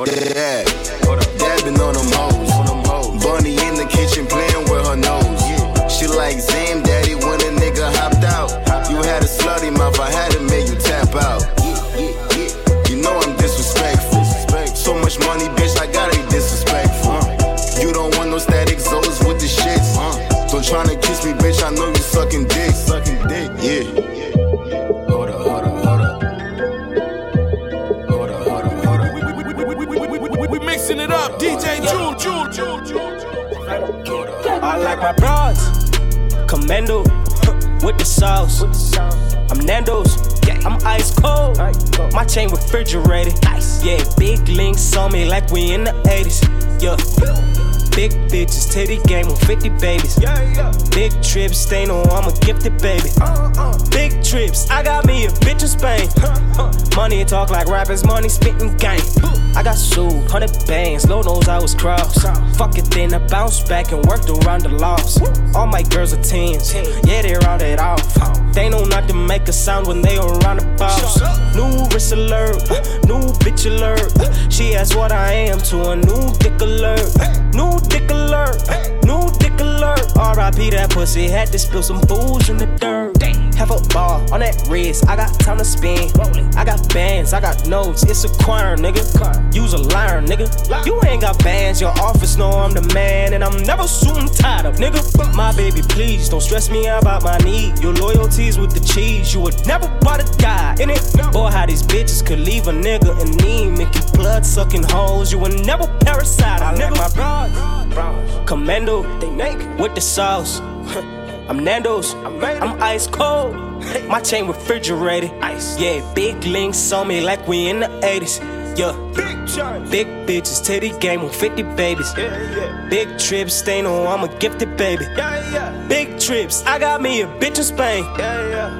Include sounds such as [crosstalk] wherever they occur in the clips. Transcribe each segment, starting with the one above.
Hold it. Yeah. Commando with the sauce. I'm Nando's, I'm ice cold. My chain refrigerated. Yeah, big links on me like we in the 80s. Yeah. Big bitches, titty game on 50 babies. Big trips, stay no, I'm a gifted baby. Uh, uh. Trips, I got me a bitch in Spain. [laughs] Money talk like rappers, money spitting game. [laughs] I got sued, hundred bands, Lord knows I was crossed. Fuck it, then I bounced back and worked around the loss. All my girls are tens, yeah, they rounded off. They know not to make a sound when they around the boss. New wrist alert, new bitch alert. She asked what I am to a new dick alert. New dick alert, new dick alert. R.I.P. that pussy, had to spill some booze in the dirt. Have a bar on that wrist, I got time to spend. I got bands, I got notes, it's a choir, nigga. Use a liar, nigga. You ain't got bands, your office know I'm the man, and I'm never soon tired of, nigga. My baby, please don't stress me out about my need. Your loyalties with the cheese, you would never buy a guy in it. Boy, how these bitches could leave a nigga in need, make you blood sucking hoes. You would never parasite a nigga. My broad, commando, they naked with the sauce. [laughs] I'm Nando's, I'm ice cold. My chain refrigerated. Ice. Yeah, big links on me like we in the 80s. Yeah, big bitches, titty game with 50 babies. Big trips, stay no, I'm a gifted baby. Big trips, I got me a bitch in Spain.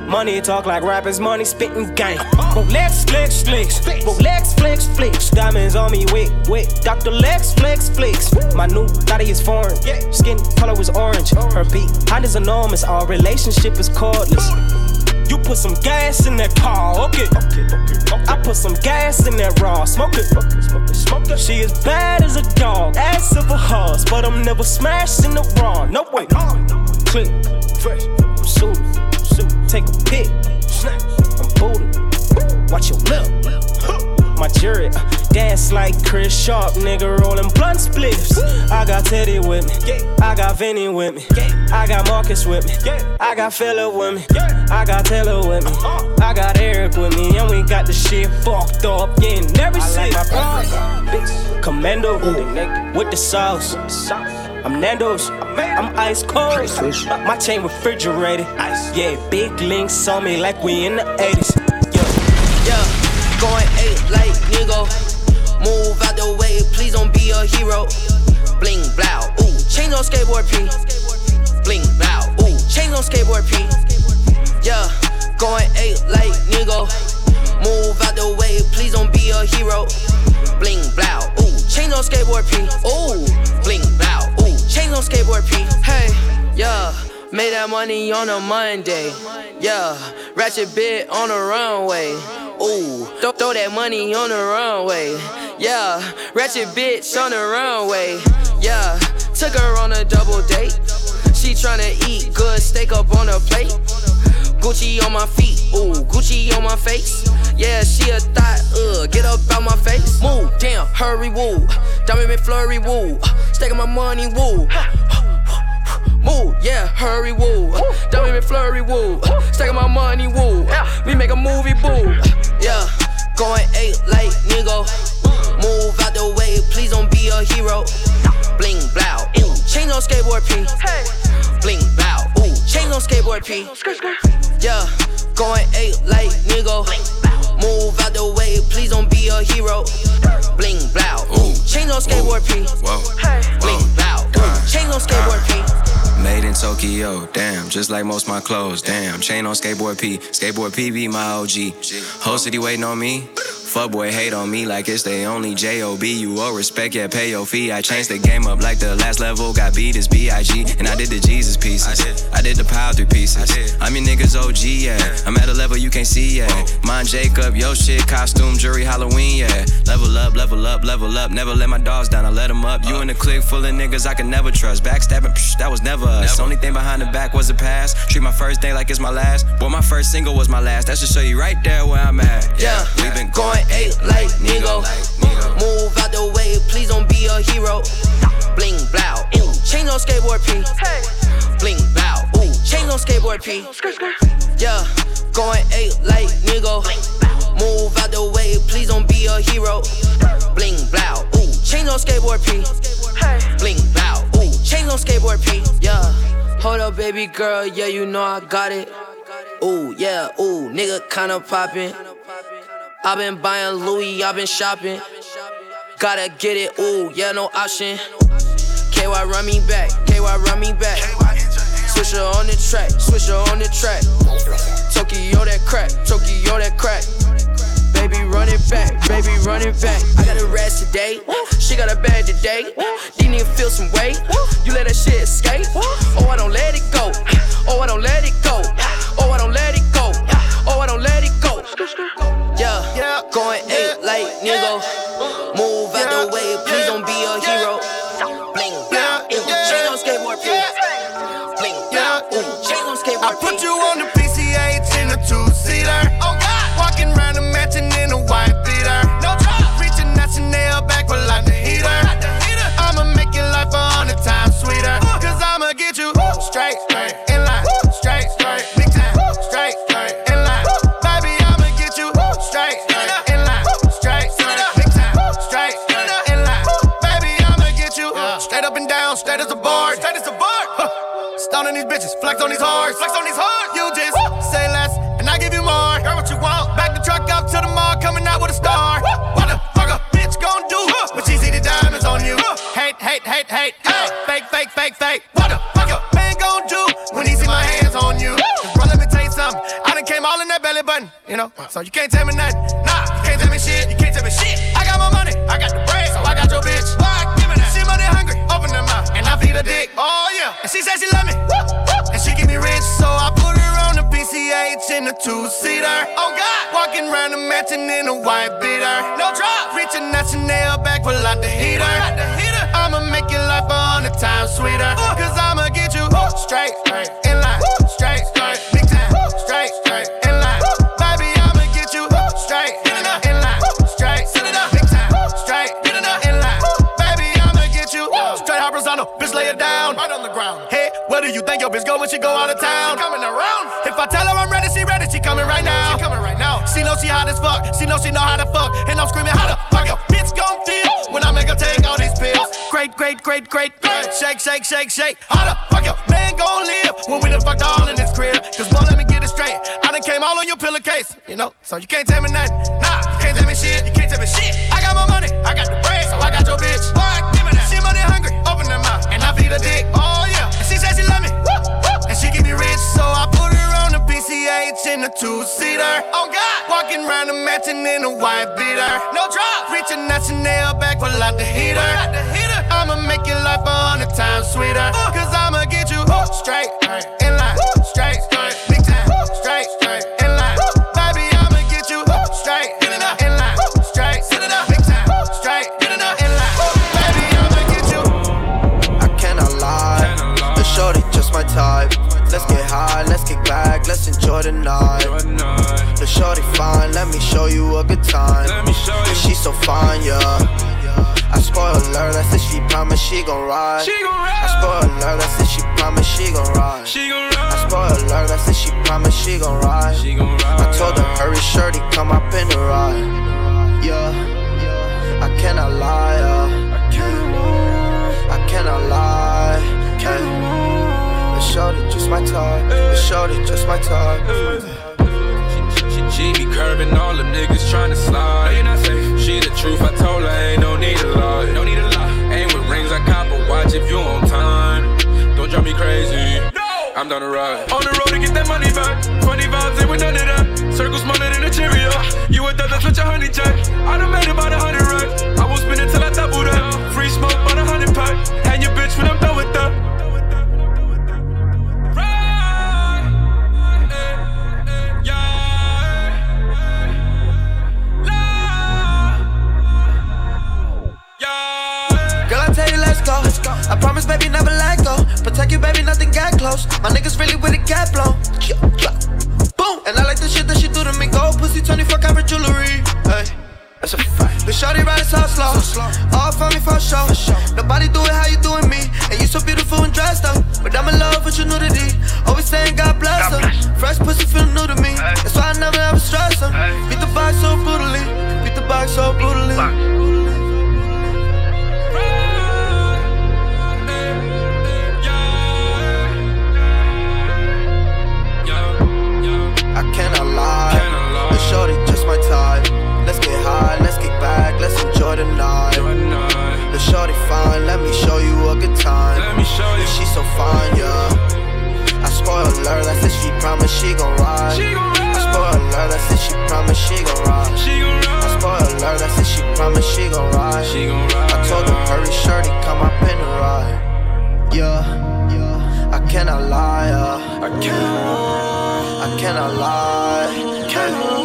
Money talk like rappers, money spitting gang. Uh-huh. Rolex flex flex, Rolex flex flex. Diamonds on me, wait, wait. Dr. Lex flex flex. My new body is foreign, skin color is orange. Her beat, height is enormous, our relationship is cordless. You put some gas in that car, okay. I put some gas in that raw, smoke it. She is bad as a dog, ass of a horse, but I'm never smashing the raw. No way. Click, fresh, I'm suited, suited. Take a pic, snap, I'm booted. Watch your lip. My jury, uh, dance like Chris Sharp, nigga rolling got Teddy with me, I got Vinny with me, I got Marcus with me, I got Philip with me, I got Taylor with me, uh. I got Eric with me, and we got the shit fucked up, yeah, in every city. Commando, with the sauce. I'm Nando's, I'm ice cold. My chain refrigerated. Yeah, big links on me like we in the 80s. Yeah, going eight like Nigo. Move out the way, please don't be a hero. Bling blow, ooh, change on skateboard P. Bling blow, ooh, change on skateboard P. Yeah, going eight like Nigo. Move out the way, please don't be a hero. Bling blow, ooh, change on skateboard P. Ooh, bling blow, ooh, change on skateboard P. Hey, yeah. Made that money on a Monday. Yeah, ratchet bit on the runway. Ooh, throw, throw that money on the runway. Yeah, ratchet bitch on the runway. Yeah, took her on a double date. She tryna eat good steak up on a plate. Gucci on my feet, ooh, Gucci on my face. Yeah, she a thought, uh, get up out my face. Move, damn, hurry, woo. Diamond McFlurry, woo. Staking my money, woo. Move, yeah, hurry, woo. Diamond McFlurry, woo. Staking my money, woo. We make a movie, boo. Yeah, going eight like Nigo. Move out the way, please don't be a hero. Bling blow, ooh, change on skateboard P. Bling blow, ooh, change on skateboard P. Yeah, going eight like Nigo. Move out the way, please don't be a hero. Bling blow, ooh, change on skateboard P. Bling blow, ooh, change on skateboard P. Made in Tokyo, damn, just like most my clothes, damn. Chain on skateboard P, skateboard P be my OG. Whole city waiting on me. Fuckboy hate on me like it's they only J-O-B. You owe respect, yeah, pay your fee. I changed the game up like the last level. Got beat as B-I-G. And I did the Jesus pieces. I did, I did the power three pieces. I'm your niggas OG, yeah. I'm at a level you can't see, yeah. Mine Jacob, yo shit, costume, jury, Halloween, yeah. Level up, level up, level up. Never let my dogs down, I let them up. You uh. in a clique full of niggas I can never trust. Backstabbing, psh, that was never us. Only thing behind the back was the past. Treat my first day like it's my last. Boy, my first single was my last. That should show you right there where I'm at. Yeah, we've been going eight like Nigo. Move out the way, please don't be a hero. Bling blow, ooh, chain on skateboard P. Bling blow, ooh, chain on skateboard P. Yeah, going eight like Nigo. Move out the way, please don't be a hero. Bling blow, ooh, chain on skateboard P. Bling blow, ooh, chain on skateboard P. Yeah, hold up, baby girl, yeah, you know I got it. Ooh, yeah, ooh, nigga kinda poppin'. I been buying Louis, i been shopping. Gotta get it, ooh, yeah, no option. KY run me back, KY run me back. Swisher on the track, swisher on the track. Tokyo that crack, Tokyo that crack. Baby, run it back, baby, run it back. I got a rest today, she got a bad today. These niggas feel some weight, you let that shit escape. Oh, I don't let it go, oh, I don't let it go, oh, I don't let it go, oh, I don't let it go. Yeah, going eight like Nigo. On these hearts, flex on these hearts. You just say less, and I give you more. Girl, what you want? Back the truck up to the mall, coming out with a star. What the fuck a bitch gon' do? When she see the diamonds on you, hate, hate, hate, hate, hate, fake, fake, fake, fake. What the fuck a man gon' do when he see my hands on you? bro, let me tell you something. I done came all in that belly button, you know. So you can't tell me nothing. Nah, you can't tell me shit. You can't tell me shit. I got my money, I got the bread, so I got your bitch. Why? Give me that. She money hungry, open her mouth, and I feed her dick. Oh yeah, and she said she love me, and she me rich, so I put her on the PCH in a two-seater. Oh God, walking around the mansion in a white beater. No drop, reaching out Chanel back for like the heater. I'ma make your life a hundred times sweeter. Cause I'ma get you straight, think your bitch go when she go out of town? She coming around. If I tell her I'm ready, she ready, she coming right now. She coming right now. She know she hot as fuck, she know she know how to fuck, and I'm screaming how the fuck your bitch gon' feel when I make her take all these pills. Great, great, great, great, great. Shake, shake, shake, shake. How the fuck your man gon' live when we done fucked all in this crib? Cause boy, let me get it straight. I done came all on your pillowcase, you know, so you can't tell me nothing. Nah, you can't tell me shit, you can't tell me shit. I got my money, I got the bread, so I got your bitch. Boy, give me that. She money hungry, open her mouth, and I feed her dick. PCH in a two-seater. Oh God, walking around the mansion in a white beater. No drop, reaching out Chanel back for like the heater. I'ma make your life a hundred times sweeter. Uh. Cause I'ma get you straight, let's kick back, let's enjoy the night. The shorty fine, let me show you a good time. And she's so fine, yeah. I spoil her, that's if she promise she gon' ride. I spoil her, that's if she promise she gon' ride. I spoil her, that's if she promise she gon' ride. I told her hurry, shorty, come up in the ride. Yeah, I cannot lie, yeah. I cannot lie. Hey. The shorty my type. The shorty just my type. She, she be curving all the niggas tryna slide. She the truth, I told her ain't no need to lie. No need to lie. Ain't with rings, I cop a watch if you on time. Don't drive me crazy. I'm down to ride. On the road to get that money back. Funny vibes, ain't with none of that. Circle smaller than a Cheerio. You a thug, that's what your honey jack. I done made about a hundred racks. I will spend it till I double that. Free smoke, about a hundred pack. And your bitch when I'm done with that. I promise, baby, never let go. Protect you, baby, nothing get close. My niggas really with a cat blow. Boom! And I like the shit that she do to me. Gold pussy, 24 karat jewelry. Hey. That's a fact. The shorty ride so slow. so slow. All for me for sure. for sure. Nobody do it how you doing me. And you so beautiful and dressed up. But I'm in love with your nudity. Always saying God bless her. Fresh pussy feel new to me. That's why I never ever stress her. Beat the box so brutally. Beat the box so brutally. shorty fine, let me show you a good time. Let me show you. She's so fine, yeah. I spoil her, I said she promised she gon' ride. I spoil her, I said she promised she gon' ride. I spoil her, I said she promised she gon' ride. I told her hurry, shorty, come up in the ride. Yeah, yeah. I cannot lie, yeah. I cannot, I cannot lie. Cannot.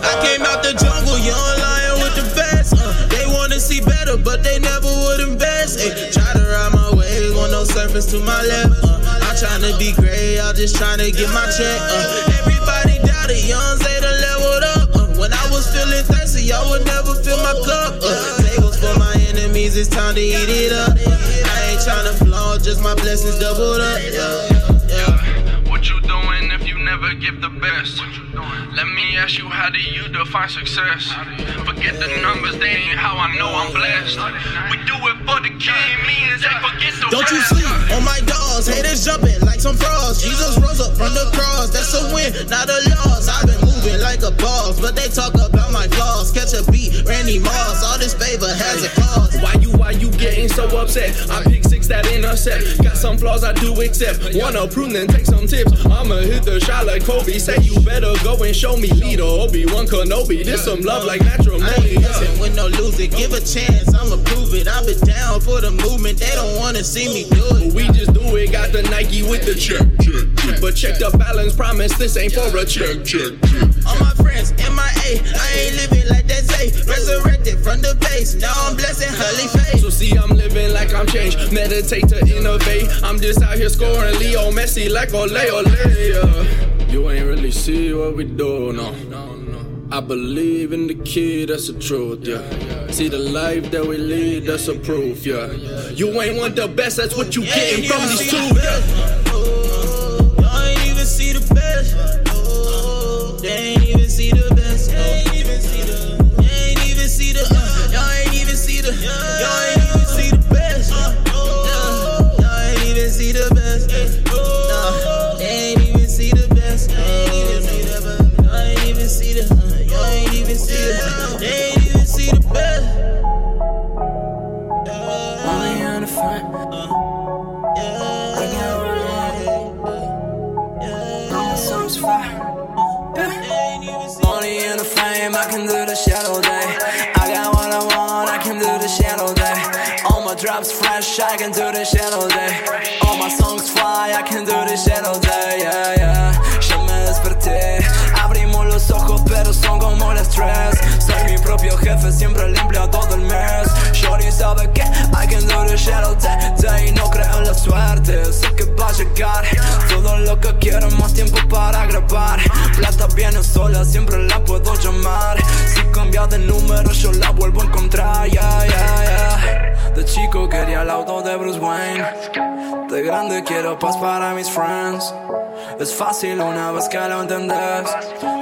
I came out the jungle, young lion with the best. Uh, they wanna see better, but they never would invest. Ay, try to ride my wave on no surface to my left. Uh, I'm trying to be great, I'm just trying to get my check. Uh, everybody doubted, young Zeta leveled up. Uh, when I was feeling thirsty, y'all would never fill my cup. Uh, tables for my enemies, it's time to eat it up. I ain't trying to flaunt, just my blessings doubled up. Yeah. What you doing if you never give the best? Let me ask you, how do you define success? Forget the numbers, they ain't how I know I'm blessed. We do it for the king, means they forget the Don't you sleep on my dogs, haters jumping like some frogs. Jesus rose up from the cross, that's a win, not a loss. I've been moving like a boss, but they talk about my flaws. Catch a beat, Randy Moss, all this favor has a cause. Why you, why you getting so upset? I pick six that intercept. Got some flaws I do accept. Wanna prune, then take some tips. I'ma hit the shot like Kobe. Say you better go and show me leader, Obi-Wan Kenobi. This some love like matrimony. Listen, with no loser, give a chance, I'ma prove it. I've been down for the movement, they don't wanna see me do it. But we just do it, got the Nike with the check, But check the balance, promise this ain't for a check, check, check. All my friends, MIA, I ain't living like that say. Resurrected from the base, now I'm blessing holy faith. So see, I'm living like I'm changed, meditate to innovate. I'm just out here scoring Leo Messi like Ole Ole. You ain't really see what we do, no. I believe in the kid, that's the truth, yeah. See the life that we lead, that's a proof, yeah. You ain't want the best, that's what you getting from these two, yeah. Best. They ain't even see the best. Can do this shit all day. All my songs fly, I can do this shit all day, yeah, yeah. Ya me desperté, abrimos los ojos, pero son como el estrés. Soy mi propio jefe, siempre el empleado del mes. Shorty sabe que I can do this shit all day, day. No creo en la suerte, sé que va a llegar. Todo lo que quiero, más tiempo para grabar. Plata viene sola, siempre la puedo llamar. Si cambia de número, yo la vuelvo a encontrar, yeah, yeah. De chico quería el auto de Bruce Wayne. De grande quiero paz para mis friends. Es fácil una vez que lo entendés.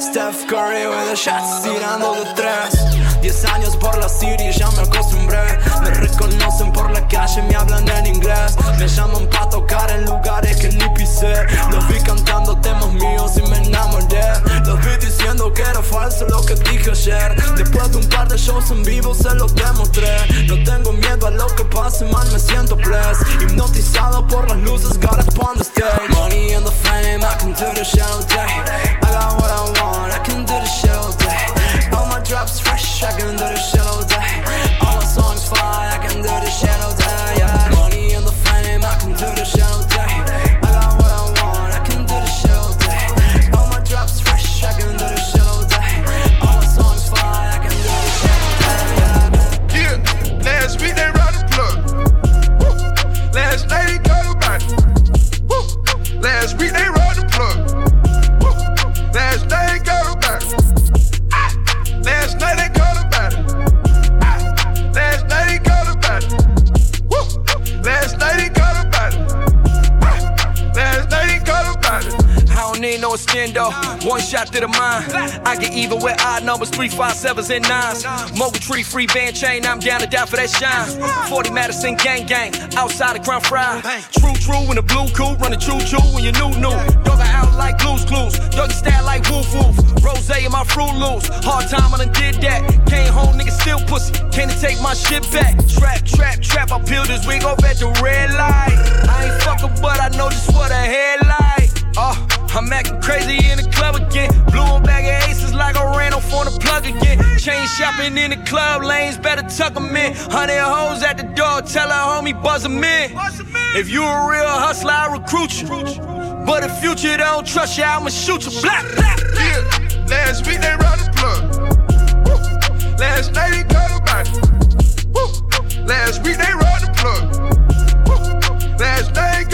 Steph Curry with the shots tirando de tres. Diez años por la city ya me acostumbré. Me reconocen por la calle, me hablan en inglés. Me llaman pa' tocar en lugares que ni pisé. Los vi cantando temas míos y me enamoré. Los vi diciendo que era falso lo que dije ayer. Después de un par de shows en vivo se los demostré. No tengo miedo a lo que pase, man, me siento blessed. Hipnotizado por las luces, gotta on the stage. Money in the fame. name, I can turn the shadows day. I got what I want. ones and nines. Mo tree free band chain, I'm down to die for that shine. 40 Madison gang gang, outside of Crown Fry. True, true, in the blue coupe, running choo choo when you new new. Dog are out like blues clues, dog style like woof woof. Rose in my fruit loose, hard time I done did that. Came home, nigga still pussy, can't take my shit back. Trap, trap, trap, I peel this wig off at the red light. I ain't fucking, but I know just what a headlight. Oh, I'm acting crazy in the club again plug again. Chain shopping in the club, lanes better tuck them in. Hundred hoes at the door, tell her homie buzz them in. If you a real hustler, I recruit you. But if future don't trust you, I'ma shoot you. Black, black, yeah. Last week they run the plug. Last night he got a body. Last week they run the plug. Last night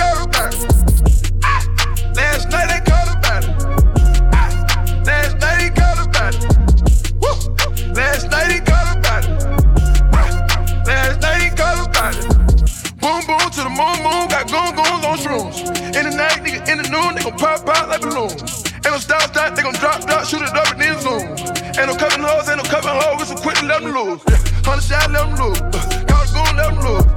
Zoom goons on shrooms. In the night, nigga, in the noon, they gon' pop out like balloons. Ain't no stop, stop, they gon' drop, drop, shoot it up and then zoom. Ain't no cutting hoes, ain't no cutting hoes, we so quick to let them lose. Yeah. Hundred shot, let them lose. Uh, Call the goon, let them lose.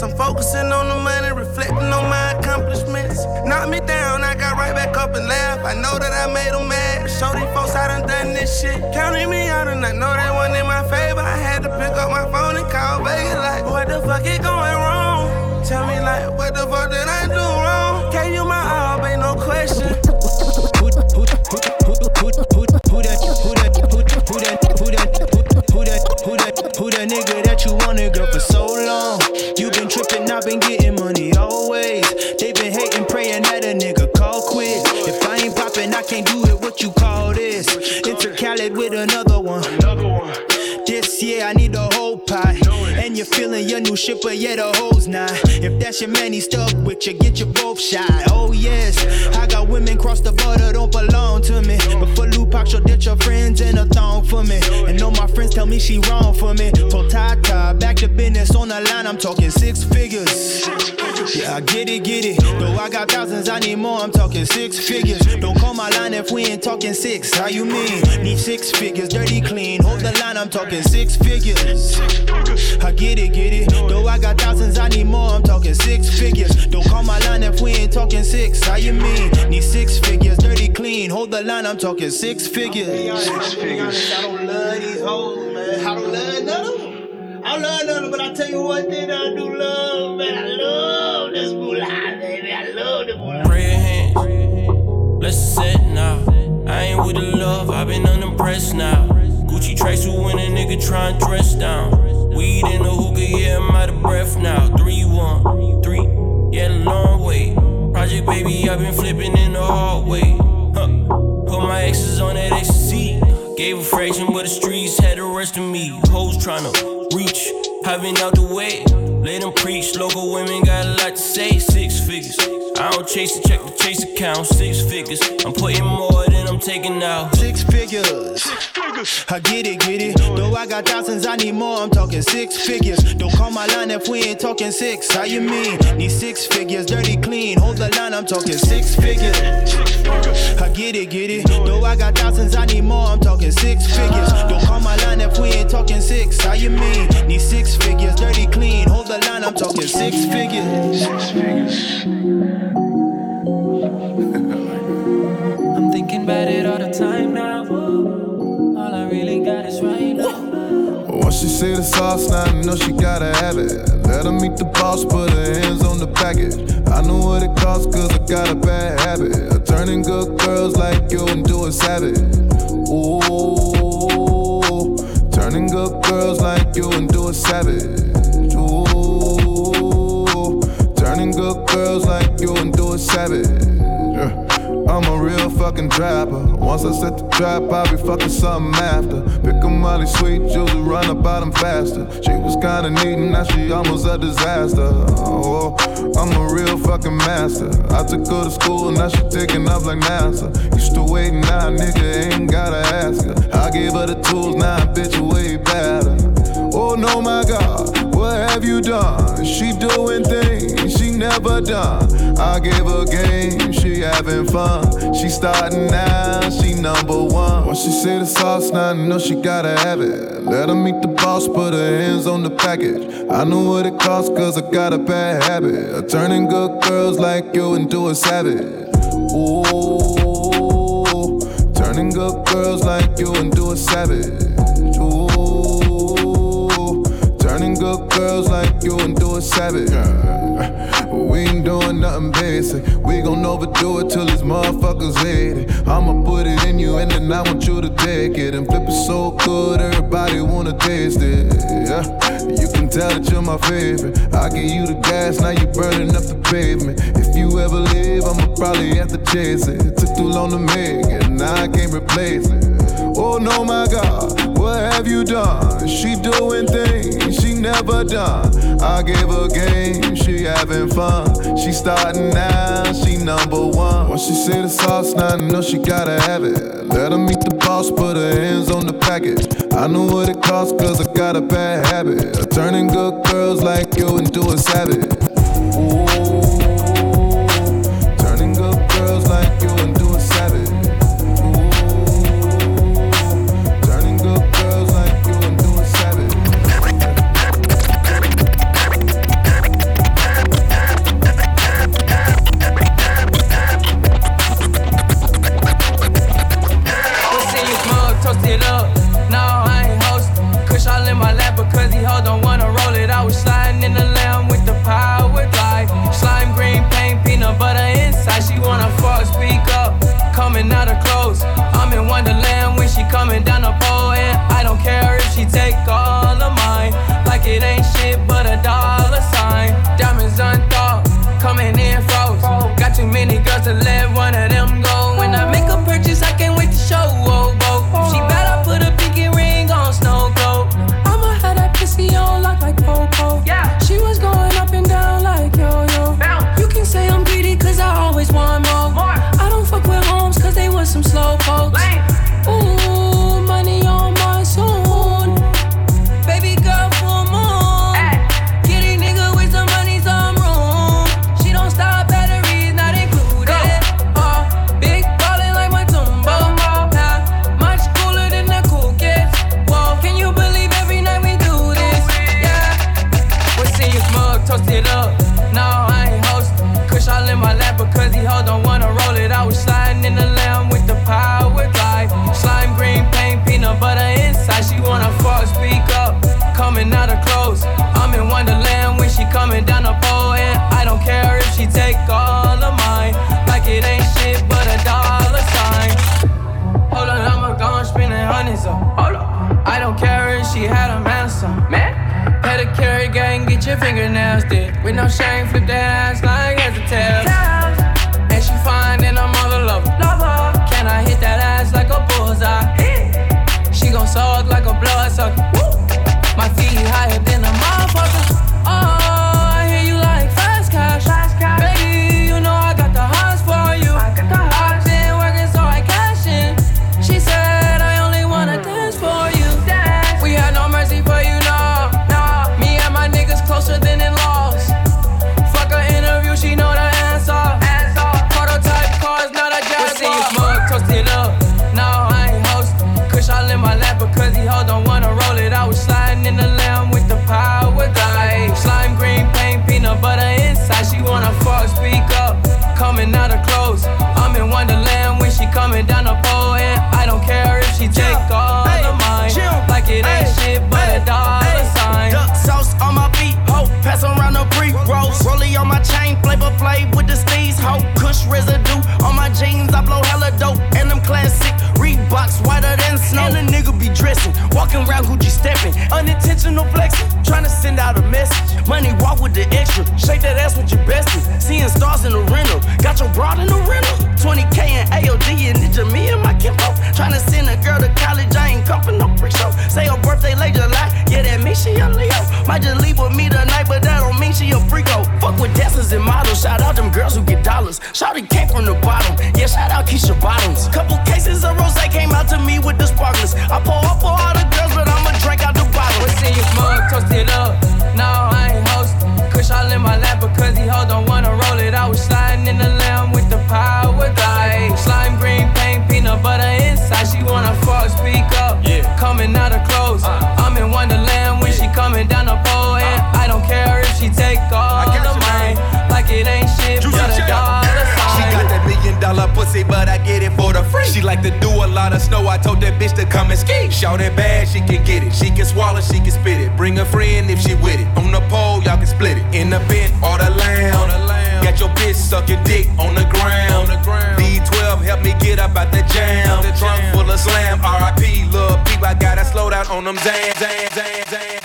success. I'm focusing on the money, reflecting on my accomplishments. Knock me down, I got right back up and laugh. I know that I made them mad. Show these folks I done done this shit. Counting me out and I know that wasn't in my favor. I had to pick up my phone and call baby, like, what the fuck is going wrong? Tell me like, what the fuck did I do wrong? Gave you my all, ain't no question. Who, that, who that, who that, who that, who that, who that, who that, who that nigga that you wanted, girl, for so long? Your new shit, but yeah, the hoes not. If that's your man, he's stuck with you, get you both shot. Oh, yes. I got women cross the border, don't belong to me. But for Lupac, she'll ditch your friends in a thong for me. And all my friends tell me she wrong for me. So Tata, back to business on the line, I'm talking six figures. Yeah, I get it, get it. Though I got thousands, I need more, I'm talking six figures. Don't call my line if we ain't talking six. How you mean? Need six figures, dirty clean. Hold the line, I'm talking six figures. I get it, get it. Though I got thousands, I need more, I'm talking six figures. Don't call my line if we ain't talking six. How you mean? Need six figures, dirty clean. Hold the line, I'm talking six figures. Six figures. I don't love these hoes, man. I don't love none of them. I love none of them, but I tell you one thing I do love, man. I set now. I ain't with the love, I've been unimpressed now. Gucci trace who when a nigga try and dress down. Weed in the hookah, yeah, I'm out of breath now. Three, one, three, yeah, the long way. Project baby, I've been flipping in the hallway. Huh. Put my exes on that ecstasy. Gave a fraction, but the streets had the rest of me. Hoes tryna reach, I've been out the way. Let them preach, local women got a lot to say. Six figures. I don't chase the check, the chase account. Six figures. I'm putting more than I'm taking out. Six figures. I get it, get it. Though I got thousands, I need more. I'm talking six figures. Don't call my line if we ain't talking six. How you mean? Need six figures, dirty clean. Hold the line, I'm talking six figures. I get it, get it. Though I got thousands, I need more. I'm talking six figures. Don't call my line if we ain't talking six. How you mean? Need six figures, dirty clean. Hold the line, I'm talking six figures. Six figures. I'm thinking about it all the time now. All I really got is right now. Once she see the sauce, now I know she gotta have it. Let her meet the boss, put her hands on the package. I know what it costs, cause I got a bad habit. Of turning good girls like you into a savage. Ooh, turning good girls like you into a savage. Ooh, turning good girls like you into a savage. Yeah. I'm a real fucking trapper. Once I set the trap, I'll be fucking something after. Pick a Molly sweet juice and run about them faster. She was kinda neat, now she almost a disaster. Oh, I'm a real fucking master. I took her to school, and now she taking up like NASA. Used to wait, now nigga ain't gotta ask her. I gave her the tools, now bitch way better. Oh no, my God, what have you done? She doing things she never done. I gave her game, she having fun. She starting now, she number one. Once she see the sauce, now I know she gotta have it. Let her meet the boss, put her hands on the package. I know what it costs, cause I got a bad habit. Of turning good girls like you into a savage. Ooh, turning good girls like you into a savage. Good girls like you and do a savage. We ain't doing nothing basic. We gon' overdo it till these motherfuckers hate it. I'ma put it in you and then I want you to take it and flip it so good everybody wanna taste it. Yeah, you can tell that you're my favorite. I give you the gas, now you burning up the pavement. If you ever leave, I'ma probably have to chase it. It took too long to make it, now I can't replace it. Oh no, my God, what have you done? She doing things she never done. I gave her game, she having fun. She starting now, she number one. When she see the sauce, now I know she gotta have it. Let her meet the boss, put her hands on the package. I know what it costs, cause I got a bad habit. Of turning good girls like you into a savage. Ooh, the carrot gang, get your fingernails did. With no shame, flip that ass like as a tail. And she fine, and I'm all alone. Can I hit that ass like a bullseye? She gon' suck like missing. Walking around Gucci stepping, unintentional flexing. Trying to send out a message. Money walk with the extra. Shake that ass with your bestie. Seeing stars in the rental. Got your broad in the rental. 20K and AOD and it's me and my Kimbo. Trying to send a girl to college. I ain't coming no freak show. Say her birthday late July. Yeah, that means she a Leo. Might just leave with me tonight, but that don't mean she a freako. Fuck with dancers and models. Shout out them girls who get dollars. Shouty came from the bottom. Yeah, shout out Keisha Bottoms. Couple cases of rose came out to me with the sparklers. but I get it for the free. She like to do a lot of snow. I told that bitch to come and ski. Shout it bad, she can get it. She can swallow, she can spit it. Bring a friend if she with it. On the pole, y'all can split it. In the bin or the lounge. Got your bitch suck your dick on the ground. B12 help me get up out the jam. Trunk full of slam. R.I.P. Lil Peep. I gotta slow down on them. Damn, damn, damn, damn.